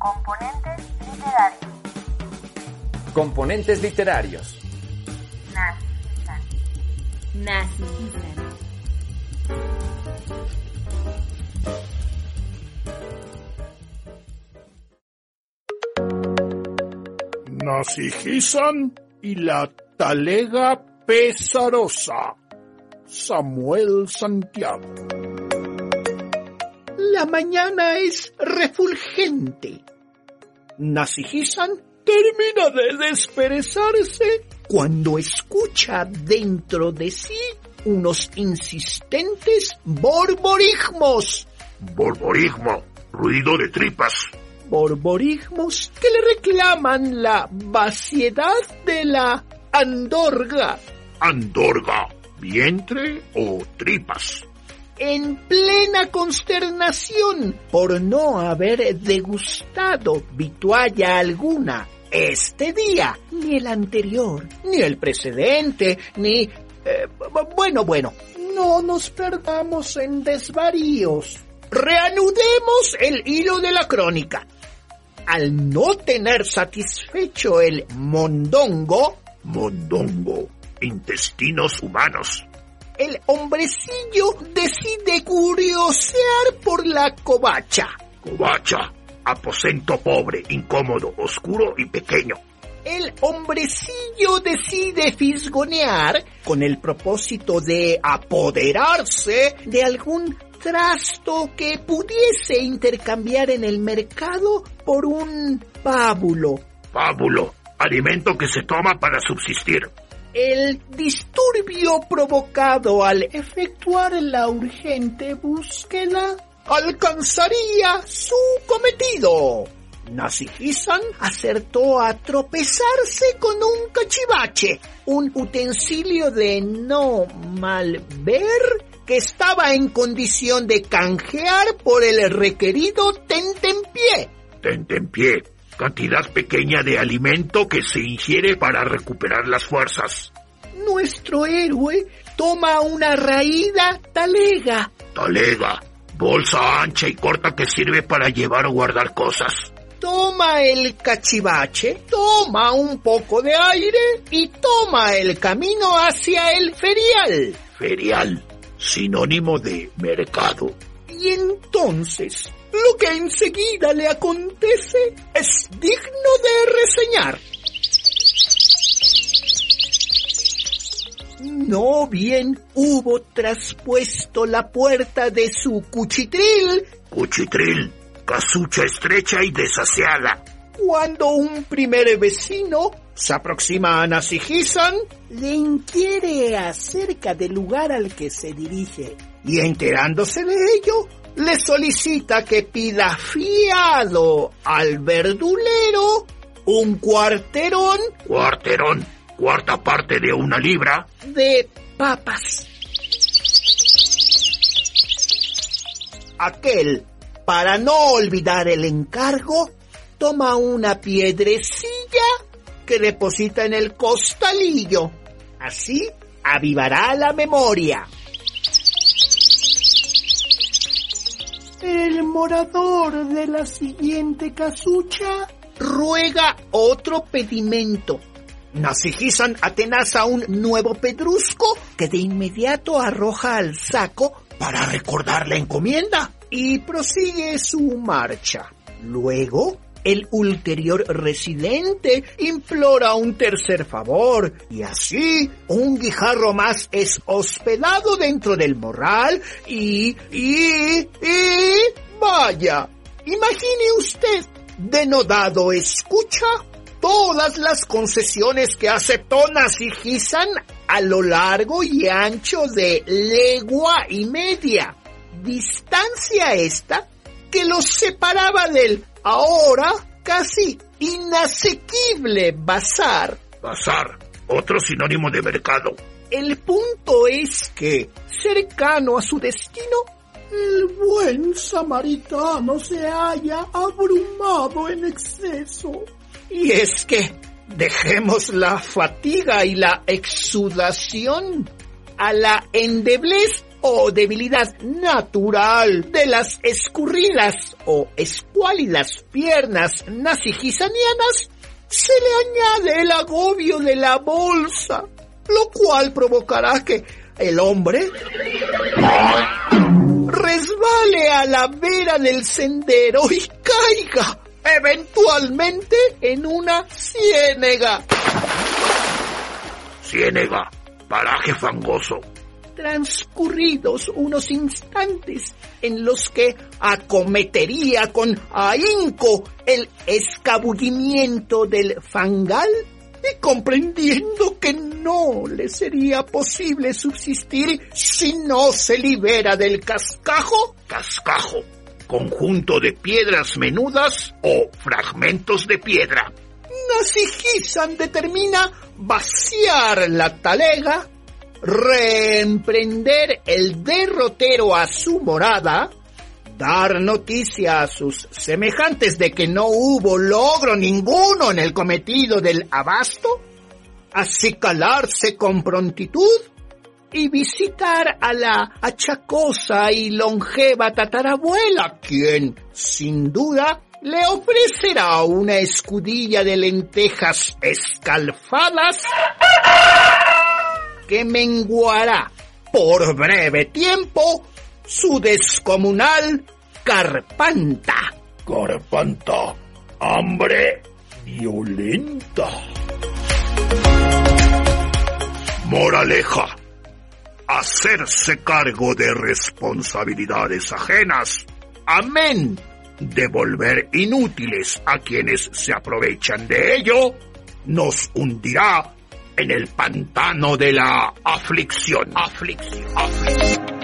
Componentes literarios. Componentes literarios. Nazistan. Nasijisan y la talega pesarosa. Samuel Santiago. La mañana es refulgente. Nasijisan termina de desperezarse cuando escucha dentro de sí unos insistentes borborismos. Borborismo, ruido de tripas. Borborismos que le reclaman la vaciedad de la andorga. Andorga, vientre o tripas. En plena consternación por no haber degustado vitualla alguna este día, ni el anterior, ni el precedente, ni... eh, bueno, bueno, no nos perdamos en desvaríos. Reanudemos el hilo de la crónica. Al no tener satisfecho el mondongo, Mondongo, intestinos humanos. El hombrecillo decide curiosear por la covacha. Covacha, aposento pobre, incómodo, oscuro y pequeño. El hombrecillo decide fisgonear con el propósito de apoderarse de algún trasto que pudiese intercambiar en el mercado por un pábulo. Pábulo, alimento que se toma para subsistir. El disturbio provocado al efectuar la urgente búsqueda alcanzaría su cometido. Nasijisan acertó a tropezarse con un cachivache, un utensilio de no mal ver que estaba en condición de canjear por el requerido tentempié. Tentempié, cantidad pequeña de alimento que se ingiere para recuperar las fuerzas. Nuestro héroe toma una raída talega Talega, bolsa ancha y corta que sirve para llevar o guardar cosas. toma el cachivache, toma un poco de aire y toma el camino hacia el ferial. Ferial, sinónimo de mercado. Y entonces, lo que enseguida le acontece es digno de reseñar. No bien hubo traspuesto la puerta de su cuchitril Cuchitril, casucha estrecha y desaseada. cuando un primer vecino se aproxima a Nasijisan, le inquiere acerca del lugar al que se dirige y enterándose de ello, le solicita que pida fiado al verdulero un cuarterón Cuarterón, cuarta parte de una libra. de papas. Aquel, para no olvidar el encargo, toma una piedrecilla que deposita en el costalillo. Así avivará la memoria. Morador de la siguiente casucha ruega otro pedimento. Nasijisan atenaza un nuevo pedrusco que de inmediato arroja al saco para recordar la encomienda y prosigue su marcha. Luego, el ulterior residente implora un tercer favor y así un guijarro más es hospedado dentro del morral y... y... y... vaya, imagine usted, denodado escucha todas las concesiones que aceptó Nasijisan a lo largo y ancho de legua y media. Distancia esta que los separaba del ahora casi inasequible bazar. Bazar, otro sinónimo de mercado. El punto es que, cercano a su destino, el buen samaritano se halla abrumado en exceso. Y es que dejemos la fatiga y la exudación a la endeblez o debilidad natural de las escurridas o escuálidas piernas nasigisanianas, se le añade el agobio de la bolsa, lo cual provocará que el hombre resbale a la vera del sendero y caiga eventualmente en una ciénega. Ciénega, paraje fangoso. Transcurridos unos instantes en los que acometería con ahínco el escabullimiento del fangal, y comprendiendo que no le sería posible subsistir si no se libera del cascajo. Cascajo, conjunto de piedras menudas o fragmentos de piedra. Nasigisan determina vaciar la talega, reemprender el derrotero a su morada, dar noticia a sus semejantes de que no hubo logro ninguno en el cometido del abasto, acicalarse con prontitud y visitar a la achacosa y longeva tatarabuela, quien, sin duda, le ofrecerá una escudilla de lentejas escalfadas que menguará por breve tiempo su descomunal carpanta. Carpanta, hambre violenta. Moraleja, hacerse cargo de responsabilidades ajenas. Amén. Devolver inútiles a quienes se aprovechan de ello nos hundirá en el pantano de la aflicción. Aflicción. Aflicción.